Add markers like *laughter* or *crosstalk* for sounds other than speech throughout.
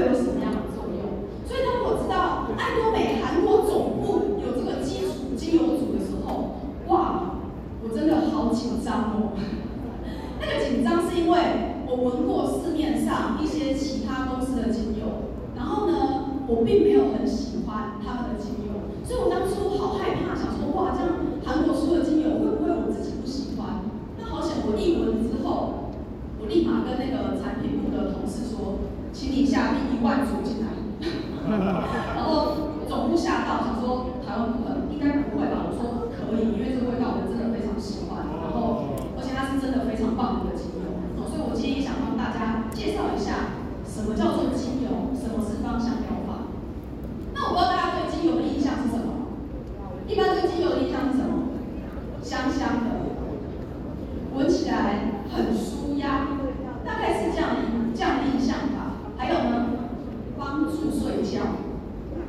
person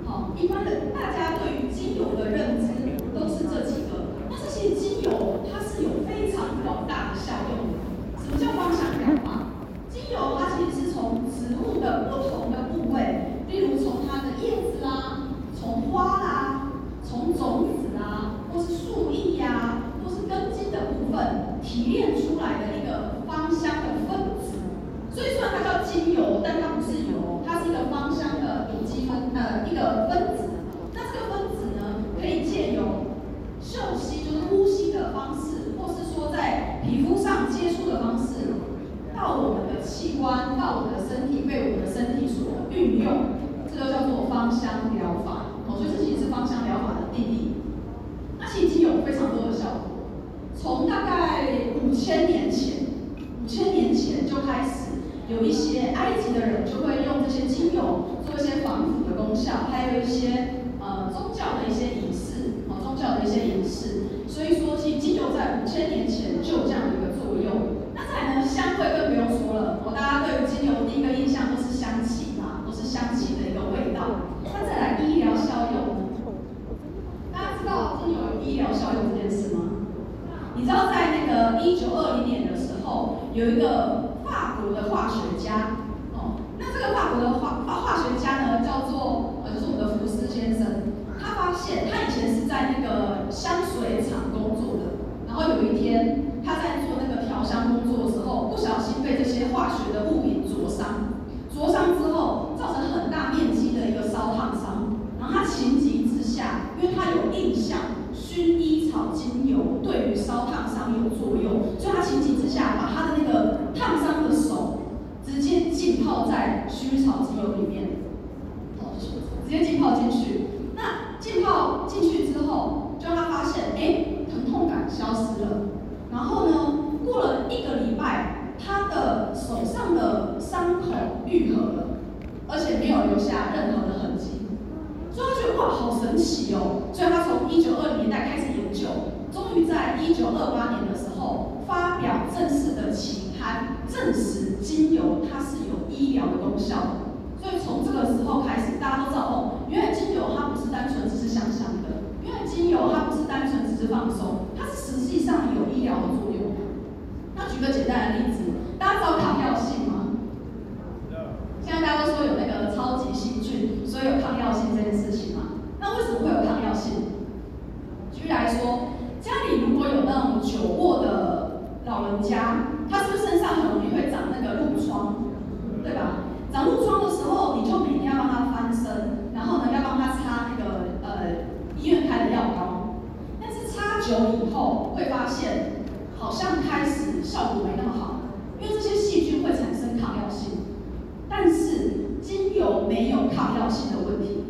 好，一般的大家对于精油的认。埃及的人就会用这些精油做一些防腐的功效，还有一些呃宗教的一些仪式，哦宗教的一些仪式，所以说其实精油在五千年前就有这样的一个作用。那再来呢，香味更不用说了，哦大家对精油第一个印象都是香气嘛，都是香气的一个味道。那再来医疗效用，大家知道精油有医疗效用这件事吗？你知道在那个一九二零年的时候，有一个法国的化学家。那这个法国的化啊化学家呢叫做呃就是我们的福斯先生他发现他以前是在那个香水厂工作的然后有一天他在做那个调香工作的时候不小心被这些化学的物品灼伤灼伤之后造成很大面积的一个烧烫伤然后他情急之下因为他有印象薰衣草精油对于烧烫伤有作用所以他情急之下把他的那个手里面效果没那么好，因为这些细菌会产生抗药性。但是精油没有抗药性的问题，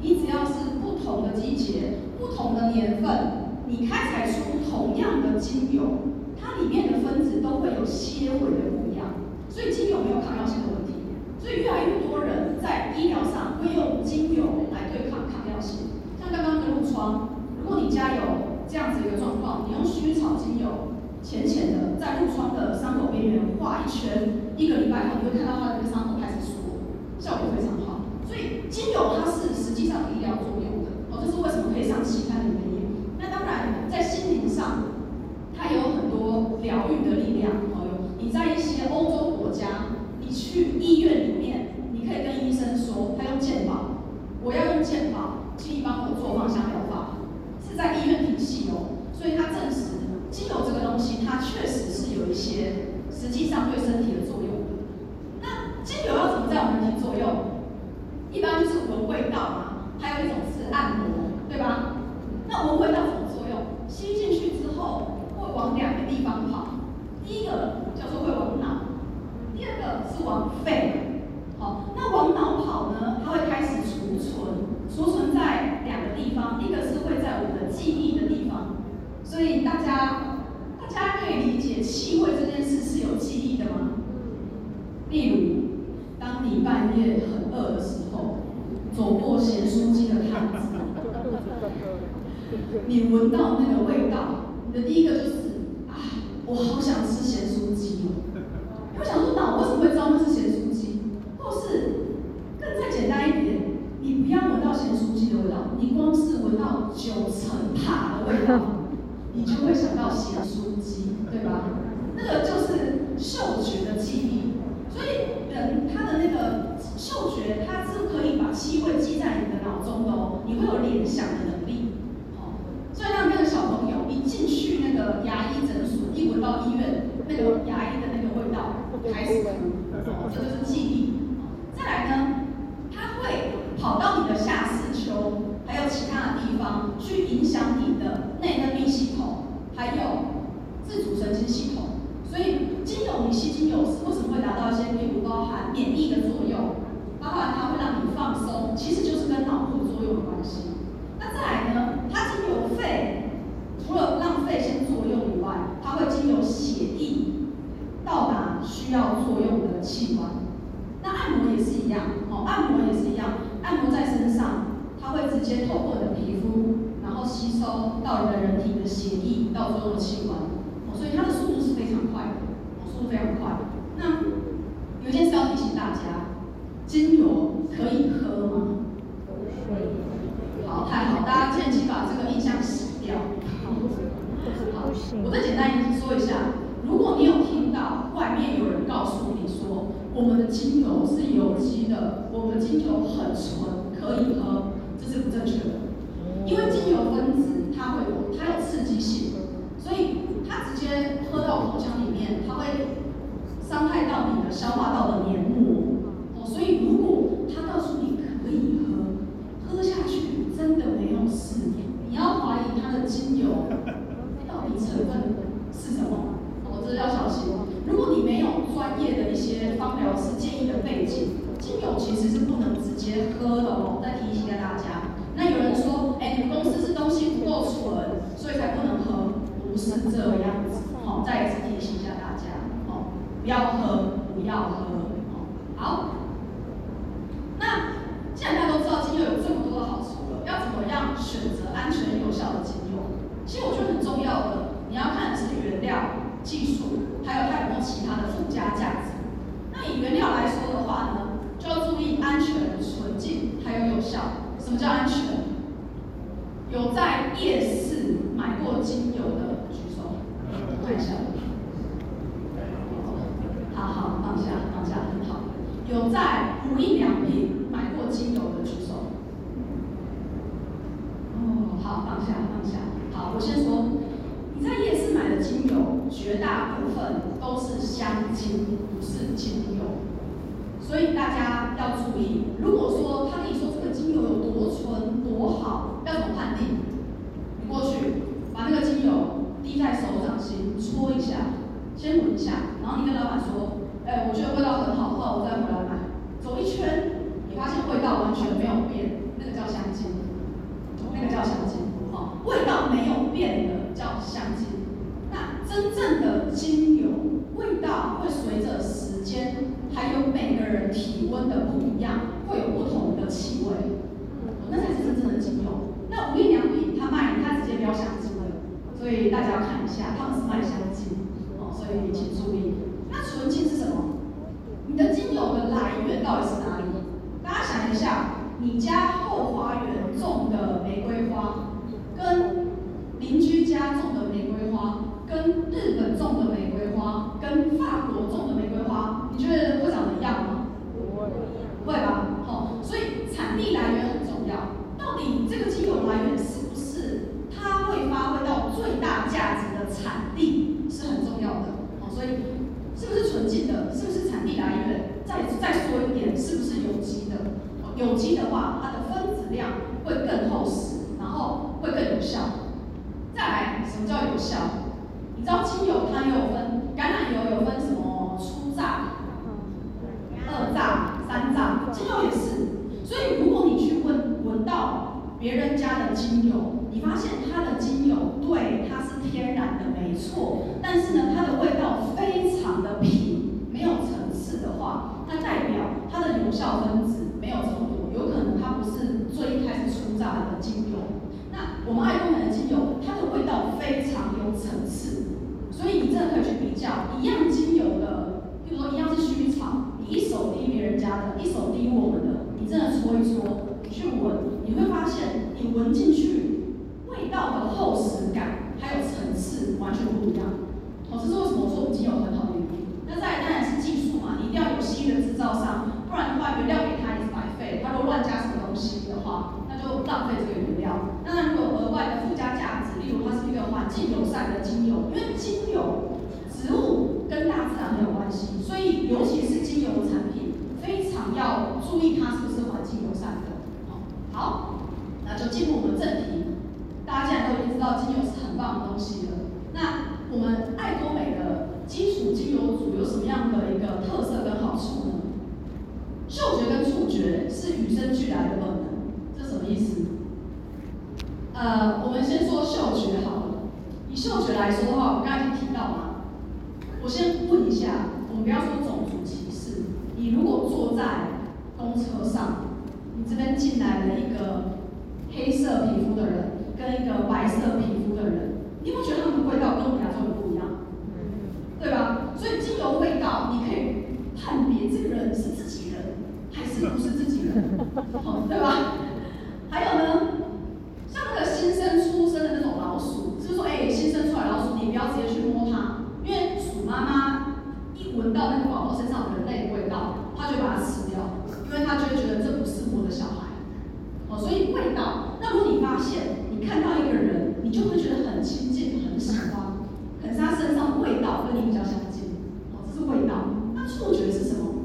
你只要是不同的季节、不同的年份，你开采出同样的精油，它里面的分子都会有些微的不一样，所以精油没有抗药性的问题。所以越来越多人在医疗上会用精油来对抗抗药性，像刚刚的褥疮，如果你家有这样子一个状况，你用薰衣草精油。浅浅的在褥疮的伤口边缘画一圈，一个礼拜后你会看到它的那个伤口开始缩，效果非常好。所以精油它是实际上有医疗作用的哦，这是为什么可以上期刊的原因。那当然在心灵上，它有很多疗愈的力量哦。你在一些欧洲国家，你去医院里面，你可以跟医生说，他用健保，我要用健保，请你帮我做芳香疗法，是在医院体系哦。所以它证实精油这个东西，它确实是有一些实际上对身体的作用的。那精油要怎么在我们身体作用？一般就是闻味道嘛，还有一种是按摩，对吧？那闻味道怎么作用？吸进去之后会往两个地方跑，第一个叫做会往脑，第二个是往肺。好，那往脑跑呢，它会开始储存，储存在两个地方，一个是会在我们的记忆的地方。所以大家，大家可以理解气味这件事是有记忆的吗？例如，当你半夜很饿的时候，走过咸酥鸡的摊子，你闻到那个味道，你的第一个就是啊，我好想吃咸酥鸡哦。我想说，那我为什么会知道那是咸酥鸡？或是更再简单一点，你不要闻到咸酥鸡的味道，你光是闻到九层塔的味道。你就会想到咸酥鸡，对吧？那个就是嗅觉的记忆，所以人他的那个嗅觉，它是可以把气味记在你的脑中的哦，你会有联想的能力。哦，所以让那个小朋友一进去那个牙医诊所，一闻到医院那个牙医的那个味道，开始哭，哦，这就是记忆。再来呢，它会跑到你的下视丘。还有其他的地方去影响你的内分泌系统，还有自主神经系统。所以精油，你吸精油是为什么会达到一些，例如包含免疫的作用，包含它会让你放松，其实就是跟脑部的作用有关系。那再来呢，它经由肺，除了让肺先作用以外，它会经由血液到达需要作用的器官。那按摩也是一样，哦，按摩也是一样，按摩在身上。它会直接透过你的皮肤，然后吸收到你的人体的血液到作用的器官，哦，所以它的速度是非常快的，哦，速度非常快。那件事要提醒大家，精油可以喝吗？好，太好，大家趁机把这个印象洗掉。好，我再简单说一下，如果你有听到外面有人告诉你说，我们的精油是有机的，我们的精油很纯，可以喝。这是不正确的，因为精油分子它会有它有刺激性，所以它直接喝到口腔里面，它会伤害到你的消化道的黏膜哦。所以如果他告诉你可以喝，喝下去真的没有事，你要怀疑它的精油 *laughs* 到底成分是什么，我这要小心。如果你没有专业的一些芳疗师建议的背景，精油其实是不能直接喝的哦。再提醒一下大家。那有人说，哎，你们公司是东西不够纯，所以才不能喝，不是这样子。好，再一次提醒一下大家，不要喝，不要喝。哦，好。那既然大家都知道精油有这么多的好处了，要怎么样选择安全有效的精油？其实我觉得很重要的，你要看的是原料、技术，还有它有没有其他的附加价值。那以原料来说的话呢，就要注意安全、纯净，还有有效。什么叫安全？有在夜市买过精油的举手，看一下。放下，放下，很好。有在无印良品买过精油的举手。哦，好，放下，放下。好，我先说，你在夜市买的精油，绝大部分都是香精，不是精油。所以大家要注意，如果说他跟你说这个精油有多纯多好，要怎么判定？你过去把那个精油滴在手掌心搓一下，先闻一下，然后你跟老板说，哎，我觉得味道很好，后来我再回来买，走一圈，你发现味道完全没有变，那个叫香精，那个叫香精，哦，味道没有变的叫香精。那真正的精油味道会随着时间，还有每个人体温的不一样，会有不同的气味，那才是真正的精油。那无印良品它卖，它直接标香精的，所以大家要看一下，他们是卖香精，哦，所以请注意。那纯净是什么？你的精油的来源到底是哪里？大家想一下，你家后花园种的玫瑰花，跟邻居家种的玫瑰花，跟日本种的玫瑰花，跟法国种的玫瑰花，你觉得会长得一样吗？不会，会吧？好，所以产地来源很重要。到底这个精油来源是不是它会发挥到最大价值的产地是很重要的。好，所以是不是纯净的？是不是产地来源？再再说一点，是不是有机的？有机的话，它的分子量会更厚实，然后会更有效。再来，什么叫有效？你知道精油它又有分，橄榄油有分什么初榨、二榨、三榨，精油也是。所以如果你去闻闻到别人家的精油，你发现它的精油对它是天然的没错，但是呢，它的味道非常的平，没有层次的话，它代表它的有效分子没有这么多，有可能它不是最一开始初榨的精油。那我们爱多美的精油，它的味道非常有层次，所以你真的可以去比较一样精油的，比如说一样是薰衣草，你一手滴别人家的，一手滴我们的，你真的搓一搓，你去闻，你会发现你闻进去味道的厚实感还有层次完全不一样。哦，这是为什么我说我精油很好的原因。那再当然是技术嘛，你一定要有新的制造商，不然的话原料给他也是白费，他如果乱加什么东西的话，那就浪费这个原料。那如果额外的附加价值，例如它是一个环境友善的精油，因为精油植物跟大自然很有关系，所以尤其是精油的产品，非常要注意它是不是环境友善的。好，那就进入我们正题。大家既然都已经知道精油是很棒的东西了，那我们爱多美的基础精油组有什么样的一个特色跟好处呢？嗅觉跟触觉是与生俱来的本能，这什么意思？呃，我们先说嗅觉好了。以嗅觉来说的话，我刚才已经提到了。我先问一下，我们不要说种族歧视。你如果坐在公车上，你这边进来了一个黑色皮肤的人，跟一个白色皮肤的人，你有没有觉得他们的味道跟我们亚洲人不一样？对吧？所以精油味道，你可以判别这个人是自己人还是不是自己人，好，对吧？还有呢，像那个新生出生的那种老鼠，就是说，哎，新生出来老鼠，你不要直接去摸它，因为鼠妈妈一闻到那个宝宝身上人类的味道，它就把它吃掉，因为它就会觉得这不是我的小孩。哦，所以味道，那如果你发现你看到一个人，你就会觉得很亲近、很喜欢，可是他身上的味道跟你比较相近。哦，这是味道。那触觉是什么？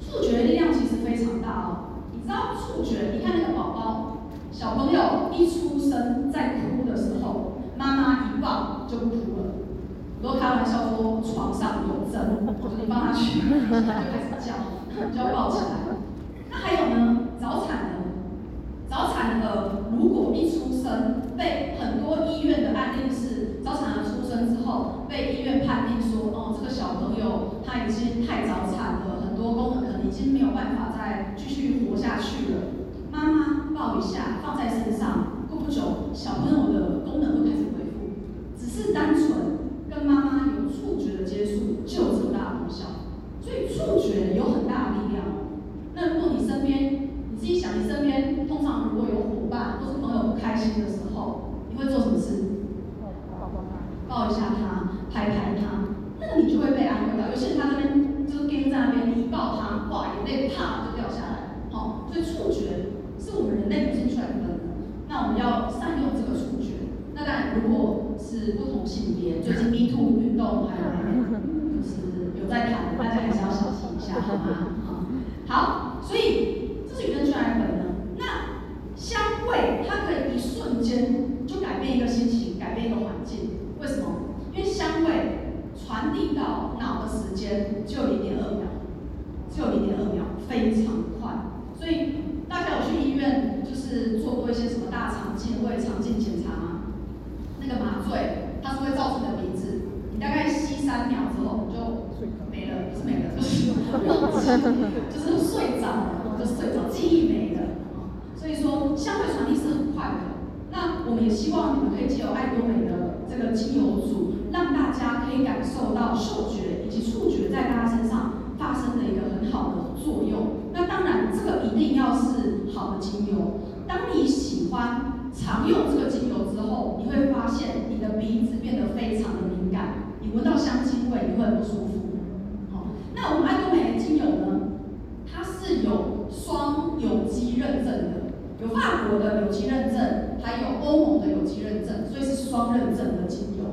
触觉的力量其实非常大哦。你知道触觉？你看那个宝宝，小朋友一出生在哭的时候，妈妈一抱就不哭了。都开玩笑说床上有针，我说你帮他取，他就开始叫，就要抱起来。那还有呢？早产儿，早产儿如果一出生被很多医院的案例是，早产儿出生之后被医院判定说，哦，这个小朋友他已经太早产了，很多功能可能已经没有办法再继续活下去了。妈妈抱一下，放在身上，过不久小朋友的功能会开始恢复，只是单纯触觉的接触就有这么大的功效，所以触觉有很大的力量。那如果你身边，你自己想，你身边通常如果有伙伴或是朋友不开心的时候，你会做什么事？抱一下他，拍拍他，那你就会被安慰到。尤其是他那边就是跟在那边，你一抱他，哇，眼泪啪就掉下来。好，所以触觉是我们人类与生出来的本能。那我们要善用这个触觉。那当然，如果是不同性别，最近 *laughs* Me Too 运动还有就是有在谈，大家还是要小心一下，好吗？好，所以这是与生俱来的本能。那香味它可以一瞬间就改变一个心情，改变一个环境。为什么？因为香味传递到脑的时间只有零点二秒，只有零点二秒，非常快。所以大是做过一些什么大肠镜、胃肠镜检查吗？那个对它是会照你的鼻子，你大概吸三秒之后你就没了，不是没了，就是忘记，就是睡着了，就睡着，记忆没了。所以说香味传递是很快的。那我们也希望你们可以借由爱多美的这个精油组，让大家可以感受到嗅觉以及触觉在大家身上发生的一个很好的作用。那当然，这个一定要是好的精油。当你喜欢常用这个精油之后，你会发现你的鼻子变得非常的敏感，你闻到香精味你会很不舒服。好，那我们爱多美的精油呢，它是有双有机认证的，有法国的有机认证，还有欧盟的有机认证，所以是双认证的精油。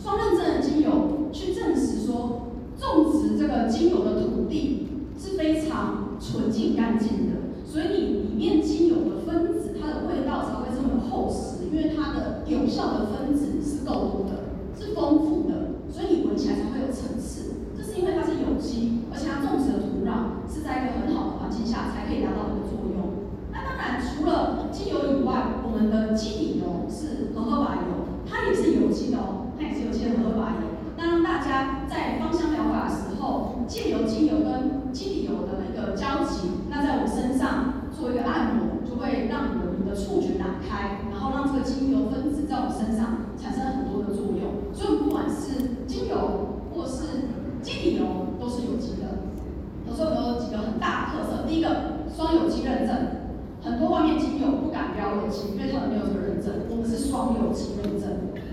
双认证的精油去证实说，种植这个精油的土地是非常纯净干净的，所以你里面精油的分子，它的味道才会这么厚实，因为它的有效的分子是够多的，是丰富的，所以你闻起来才会有层次。这是因为它是有机，而且它种植的土壤是在一个很好的环境下才可以达到这个作用。那当然，除了精油以外，我们的基底油是荷荷巴油，它也是有机的哦。它也是有机的荷荷巴油，那让大家在芳香疗法的时候，借由精油跟基底油的一个交集，那在我们身上做一个按摩，会让我们的触觉打开，然后让这个精油分子在我们身上产生很多的作用。所以不管是精油或是基底油，都是有机的。有时候有几个很大特色，第一个双有机认证，很多外面精油不敢标有机，因为他们没有这个认证，我们是双有机认证。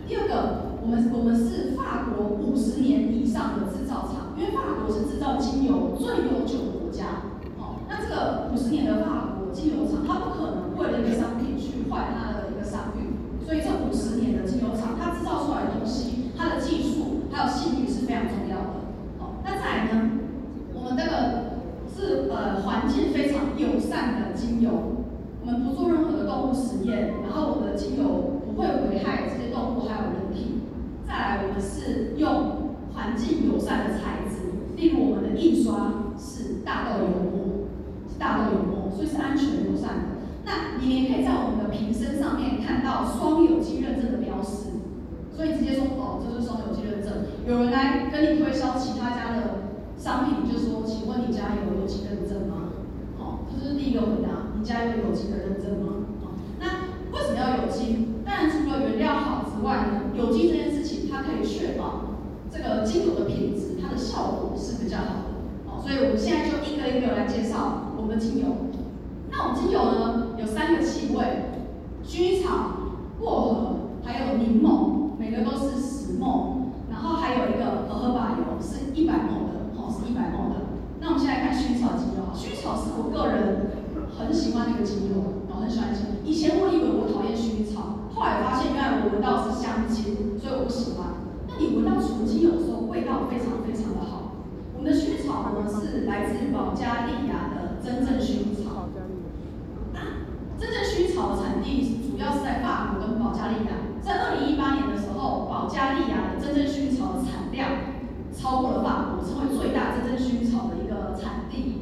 第二个。我们我们是法国五十年以上的制造厂，因为法国是制造精油最悠久的国家。哦，那这个五十年的法国精油厂，它不可能为了一个商品去坏它的一个商誉，所以这五十年的精油厂，它制造出来的东西，它的技术还有信誉是非常重要的。哦，那再来呢，我们这个是呃环境非常友善的精油，我们不做任何的动物实验，然后我们的精油不会危害这些动物还有人体。再来，我们是用环境友善的材质，例如我们的印刷是大豆油墨，是大豆油所以是安全友善的。那你也可以在我们的瓶身上面看到双有机认证的标识，所以直接说哦，这是双有机认证。有人来跟你推销其他家的商品，就说，请问你家有有机认证吗？哦，这是第一个回答，你家有有机的认证吗？哦，那为什么要有机？当然除了原料好之外呢，有机这件事情。它可以确保这个精油的品质，它的效果是比较好的。哦，所以我们现在就一个一个来介绍我们的精油。那我们精油呢，有三个气味：薰衣草、薄荷，还有柠檬，每个都是十 ml。然后还有一个荷荷巴油，是一百 ml 的，哦，是一百 ml 的。那我们现在看薰衣草精油。薰衣草是我个人很喜欢的一个精油，我很喜欢。以前我以为我讨厌薰衣草，后来发现原来我闻到是香精，所以我不喜欢。那你闻到纯精油的时候，味道非常非常的好。我们的薰衣草呢是来自保加利亚的真正薰衣草。草的产地主要是在法国跟保加利亚。在二零一八年的时候，保加利亚的真正薰衣草的产量超过了法国，成为最大真正薰衣草的一个产地。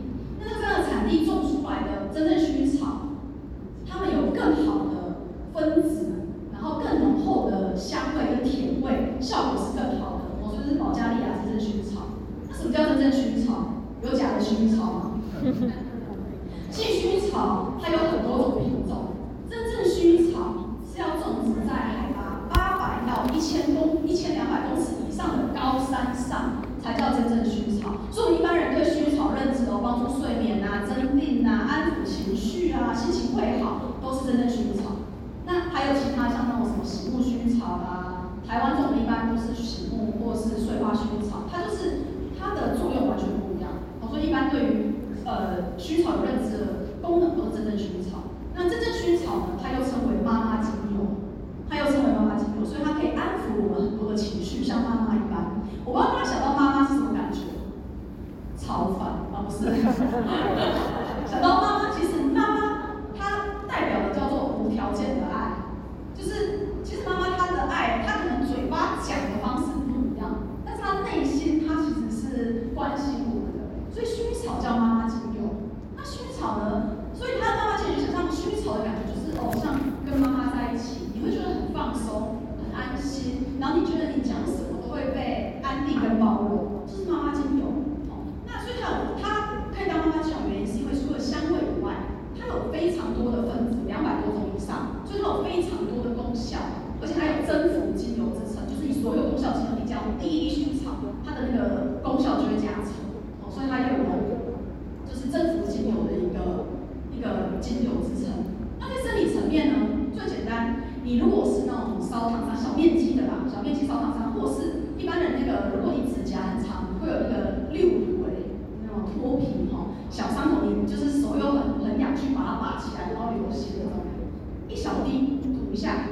下，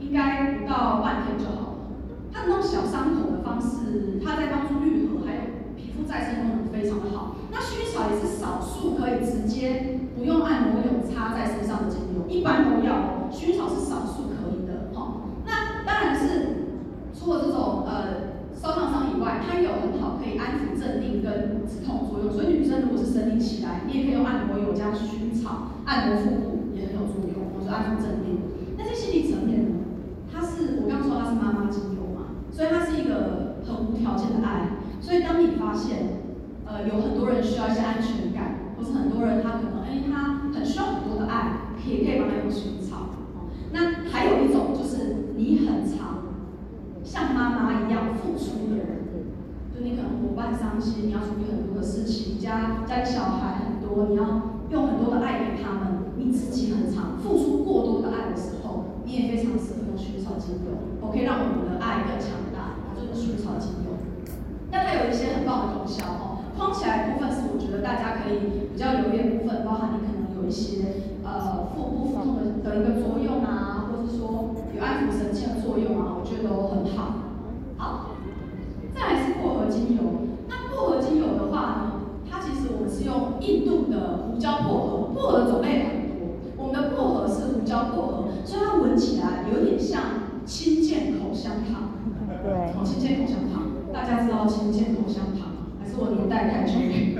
应该不到半天就好了。它的那种小伤口的方式，它在帮助愈合，还有皮肤再生功能非常的好。那薰衣草也是少数可以直接不用按摩油擦在身上的精油，一般都要，薰衣草是少数可以的哈。那当然是除了这种呃。烧烫伤以外，它有很好可以安抚镇定跟止痛作用。所以女生如果是生理期来，你也可以用按摩油加薰衣草按摩腹部，也很有作用，或者安抚镇定。心理层面呢，他是我刚刚说他是妈妈精油嘛，所以他是一个很无条件的爱。所以当你发现，呃，有很多人需要一些安全感，或是很多人他可能，哎，他很需要很多的爱，也可以帮他用薰衣草。那还有一种就是你很常。像妈妈一样付出的人，就你可能伙伴伤心，你要处理很多的事情，家家里小孩很多，你要用很多的爱给他们，你自己很常付出过多的爱的时候，你也非常适合用薰衣草精油，我可以让我们的爱更强大，它就是薰衣草精油。那它有一些很棒的功效哦，框起来的部分是我觉得大家可以比较留意部分，包含你可能有一些呃腹部腹痛的的一个作用啊。或是说有安抚神经的作用啊，我觉得都很好。好，再来是薄荷精油。那薄荷精油的话呢，它其实我们是用印度的胡椒薄荷，薄荷的种类很。们的薄荷是胡椒薄荷，所以它闻起来有点像清健口香糖。对。哦，清健口香糖，大家知道清健口香糖吗？还是我年代太久远？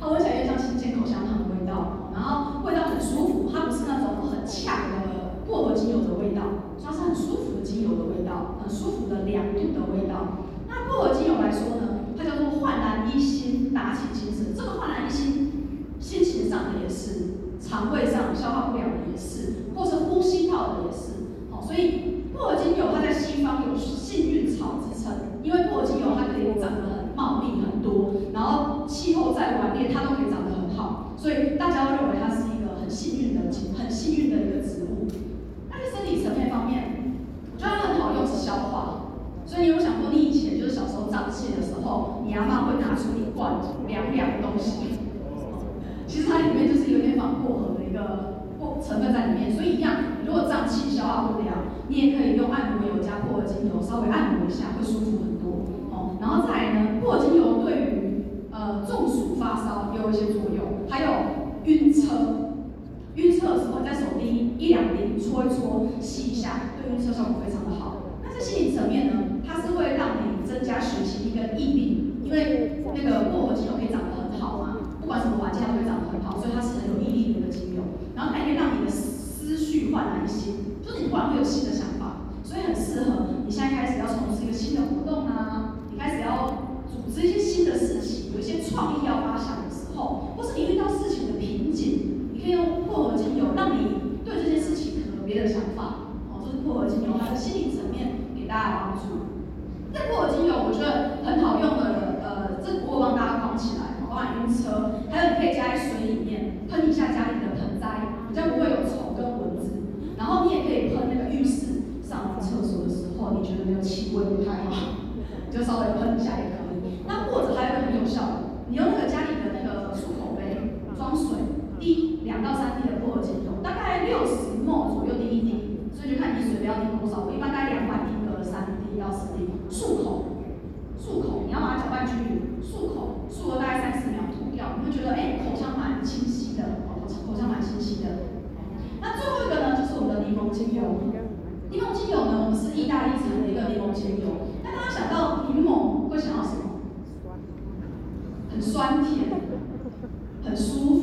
它闻起来有点像清健口香糖的味道，然后味道很舒服，它不是那种很呛的。薄荷精油的味道，它是很舒服的精油的味道，很舒服的凉度的味道。那薄荷精油来说呢，它叫做焕然一新，打起精神。这个焕然一新，心情上的也是，肠胃上消化不良的也是，或是呼吸道的也是。好，所以薄荷精油它在西方有幸运草之称，因为薄荷精油它可以长得很茂密很多，然后气候再恶劣它都可以长得很好，所以大家都认为它是一个很幸运的、很幸运的一个植物。那在生理层面方面，我觉得它很好用，是消化。所以你有想过，你以前就是小时候胀气的时候，你阿妈会拿出一罐凉凉的东西。其实它里面就是有点仿薄荷的一个薄成分在里面。所以一样，如果胀气消化不良，你也可以用按摩油加薄荷精油稍微按摩一下，会舒服很多。哦，然后再来呢，薄荷精油对于呃中暑发烧也有一些作用，还有晕车。晕车的时候，在手滴一两滴，搓一搓，吸一下，对晕车效果非常的好。那在心理层面呢，它是会让你增加学习力跟毅力，因为那个薄荷精油可以长得很好嘛，不管什么环境它都会长得很好，所以它是很有毅力的一个精油。然后它也可以让你的思绪焕然一新，就是你突然会有新的想法，所以很适合你现在开始要从事一个新的活动啊，你开始要组织一些新的事情，有一些创意要发想的时候，或是你遇到事情的瓶颈。你可以用薄荷精油，让你对这件事情可能有别的想法。哦，这是薄荷精油，它的心理层面给大家帮助。这薄荷精油我觉得很好用的，呃，这我帮大家框起来，换晕车，还有你可以加在水里面喷一下家里的盆栽，比较不会有虫跟蚊子。然后你也可以喷那个浴室上完厕所的时候，你觉得那个气味不太好，就稍微喷一下也可以。那或者还有个很有效的，你用那个家里的那个漱口杯装水。滴两到三滴的薄荷精油，大概六十 ml 左右滴一滴，所以就看你水要滴多少。我一般大概两百滴个三滴到四滴。漱口，漱口，你要把它搅拌均匀，漱口，漱个大概三十秒吐掉，你会觉得哎、欸、口腔蛮清晰的，口口腔蛮清晰的。那最后一个呢，就是我们的柠檬精油。柠檬精油呢，我们是意大利产的一个柠檬精油。那大家想到柠檬会想到什么？很酸甜，很舒服。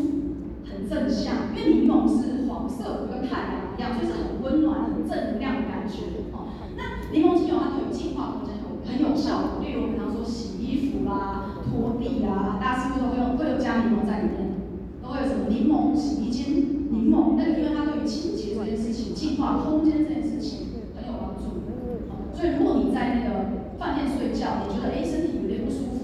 很正向，因为柠檬是黄色，跟太阳一样，所以是很温暖、很正能量的感觉。哦，那柠檬精油它对于净化空间很很有效，例如我们常说洗衣服啦、拖地啊，大家是不是都会有会有加柠檬在里面？都会有什么柠檬洗衣精，柠檬那个因为它对于清洁这件事情、净化空间这件事情很有帮助。所以如果你在那个饭店睡觉，你觉得哎身体，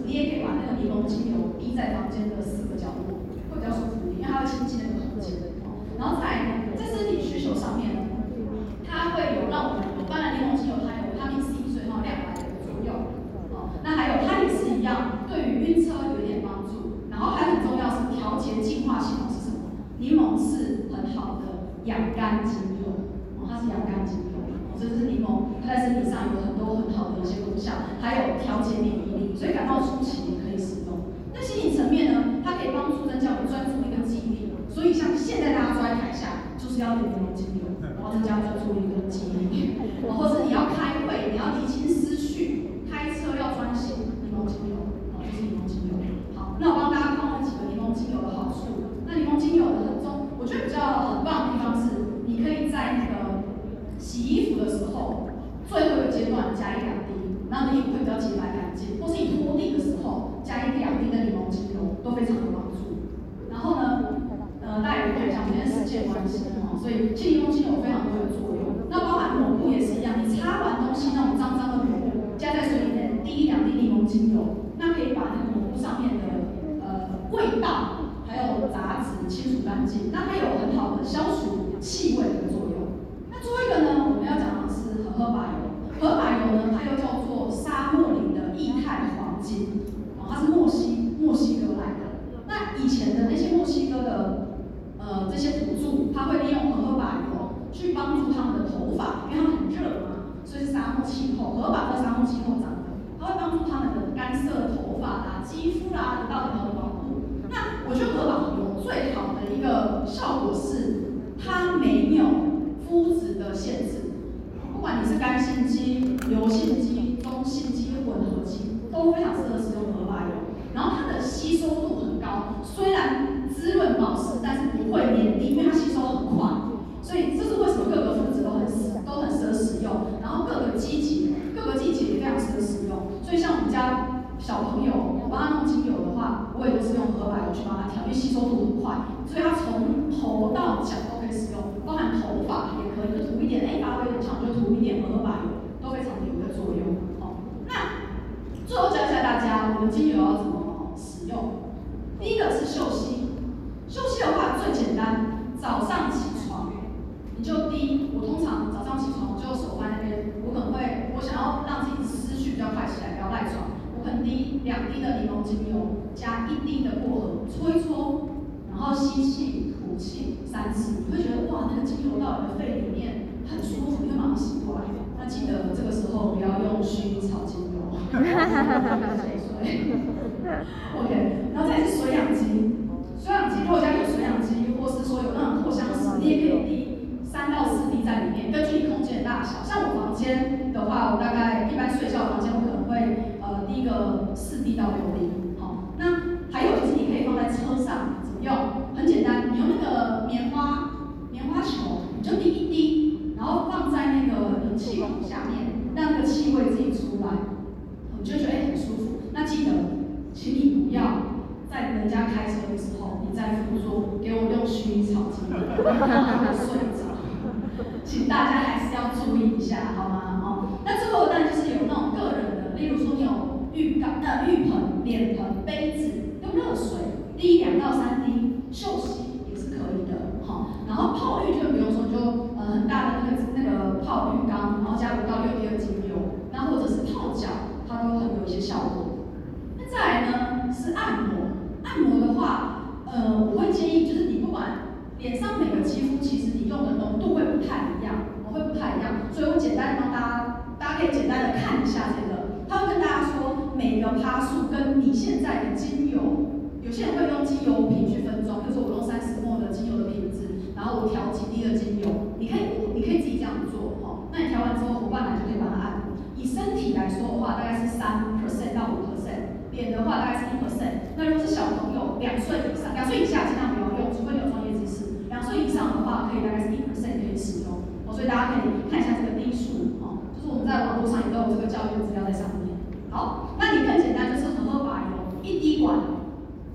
你也可以把那个柠檬精油滴在房间的四个角落，会比较舒服一点，因为它会清洁那个空间。然后在在身体需求上面呢，它会有让我们当然柠檬精油它有维他命 C，所以它有亮白的作用。哦，那还有它也是一样，对于晕车有一点帮助。然后还很重要是调节净化系统是什么？柠檬是很好的养肝精油，哦，它是养肝精油。这是柠檬，它在身体上有很多很好的一些功效，还有调节免疫力，所以感冒初期也可以使用。那心理层面呢，它可以帮助增加我们专注力跟记忆力。所以像现在大家坐在台下，就是要点柠檬精油，然后增加专注力跟记忆力。或者你要开会，你要理清思绪，开车要专心，柠檬精油，哦，就是柠檬精油。好，那我帮大家看看几个柠檬精油的好处。那柠檬精油的很重，我觉得比较很棒的地方是，你可以在那个。洗衣服的时候，最后一个阶段加一两滴，然后衣服会比较洁白干净。或是你拖地的时候，加一两滴的柠檬精油都非常有帮助。然后呢，呃，大家也可以看一下，我们今天时间关系哦，所以其实柠檬精油非常多的作用。那包含抹布也是一样，你擦完东西那种脏脏的抹布，加在水里面滴一两滴柠檬精油，那可以把那个抹布上面的呃味道还有杂质清除干净。那它有很好的消除气味的作用。那最后一个呢，我们要讲的是荷荷巴油。荷荷巴油呢，它又叫做沙漠里的液态黄金，哦，它是墨西墨西哥来的。那以前的那些墨西哥的呃这些土著，他会利用荷荷巴油去帮助他们的头发，因为他们很热嘛，所以是沙漠气候，荷荷巴在沙漠气候长的，它会帮助他们的干涩头发啊、肌肤啊得到很好的保护。那我觉得荷荷巴油最好的一个效果是，它没有。肤质的限制，不管你是干性肌、油性肌、中性肌、混合肌，都非常适合使用荷荷巴油。然后它的吸收度很高，虽然滋润保湿，但是不会黏腻，因为它吸收很快。所以这是为什么各个肤质都很适都很适合使用。然后各个季节各个季节也非常适合使用。所以像我们家小朋友，我帮他弄精油的话，我也都是用荷荷巴油去帮他调，因为吸收度很快，所以他从头到脚都可以使用，包含头发也可以。就涂一点，哎，发挥很强，就涂一点荷荷巴油，都非常有一个作用。哦，那最后教一下大家，我们精油要怎么使用？第一个是嗅吸，嗅吸的话最简单，早上起床你就滴。我通常早上起床我就手放那边，我可能会，我想要让自己思绪比较快起来，不要赖床，我可能滴两滴的柠檬精油，加一滴的薄荷，搓一搓，然后吸气吐。气三次，你会觉得哇，那个精油到你的肺里面很舒服，你会马上醒过来。那记得这个时候不要用薰衣草精油，水水。OK，然后再是水养机，水养机如果家有水养机，是说有那种扩香石，你也可以滴三到四滴在里面，根据你空间的大小。像我房间的话，我大概一般睡觉房间，我可能会呃滴个四滴到六滴。好，那还有就是你可以放在车上怎么。用很简单，你用那个棉花棉花球，你就滴一滴，然后放在那个冷气孔下面，让那个气味自己出来，你就觉得哎很舒服。那记得，请你人家开车的时候，你在副座给我用薰衣草精油，睡着。请大家还是要注意一下，好吗？哦，那最后当然就是有那种个人的，例如说你有浴缸、呃浴盆、脸盆、杯子，用热水。滴两到三滴，嗅吸也是可以的，好。然后泡浴就不用说，就呃很大的那个那个泡浴缸，然后加五到六滴的精油，那或者是泡脚，它都很有一些效果。那再来呢是按摩，按摩的话，呃我会建议就是你不管脸上每个肌肤，其实你用的浓度会不太一样，我会不太一样，所以我简单帮大家，大家可以简单的看一下这个，他会跟大家说每个趴数跟你现在的精油。有些人会用精油瓶去分装，比如说我用三十 ml 的精油的瓶子，然后我调几滴的精油，你可以，你可以自己这样做哈。那你调完之后，伙伴们就可以帮他按。以身体来说的话，大概是三 percent 到五 percent，脸的话大概是一 percent。那如果是小朋友两岁以上，两岁以下尽量不要用，除非你有专业。两岁以上的话，可以大概是一 percent 可以使用。哦，所以大家可以看一下这个滴数哦，就是我们在网络上也都有这个教育资料在上面。好，那你更简单就是荷荷巴油一滴管。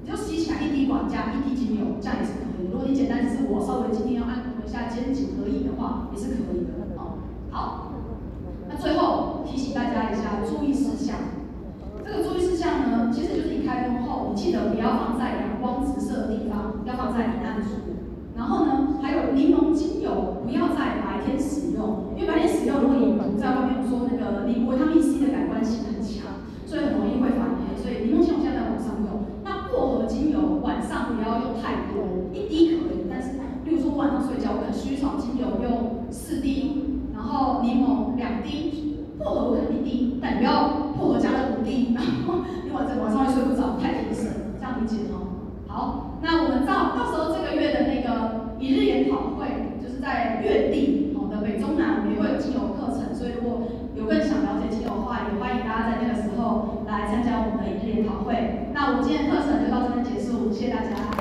你就吸起来一滴管加一滴精油，这样也是可以。如果你简单只是我稍微今天要按摩一下肩颈可以的话，也是可以的。哦，好。那最后提醒大家一下注意事项。这个注意事项呢，其实就是你开封后，你记得不要放在阳光直射的地方，要放在阴暗处。然后呢，还有柠不要在白天使用，因为白天使用，如果你在外面说那个你维他命 C 的感官性很强，所以很容易会反黑。所以柠檬精油现在晚上用。那薄荷精油晚上不要用太多，一滴可以，但是例如说晚上睡觉，可能薰衣草精油用四滴，然后柠檬两滴，薄荷可能一滴，但不要薄荷加了五滴，然后你晚上晚上会睡不着，太提神，这样理解哦。好，那我们到到时候这个月的那个一日研讨会，在月底，我们的北中南我们也会有精油课程，所以如果有更想了解精油的话，也欢迎大家在那个时候来参加我们的一日研讨会。那我们今天的课程就到这边结束，谢谢大家。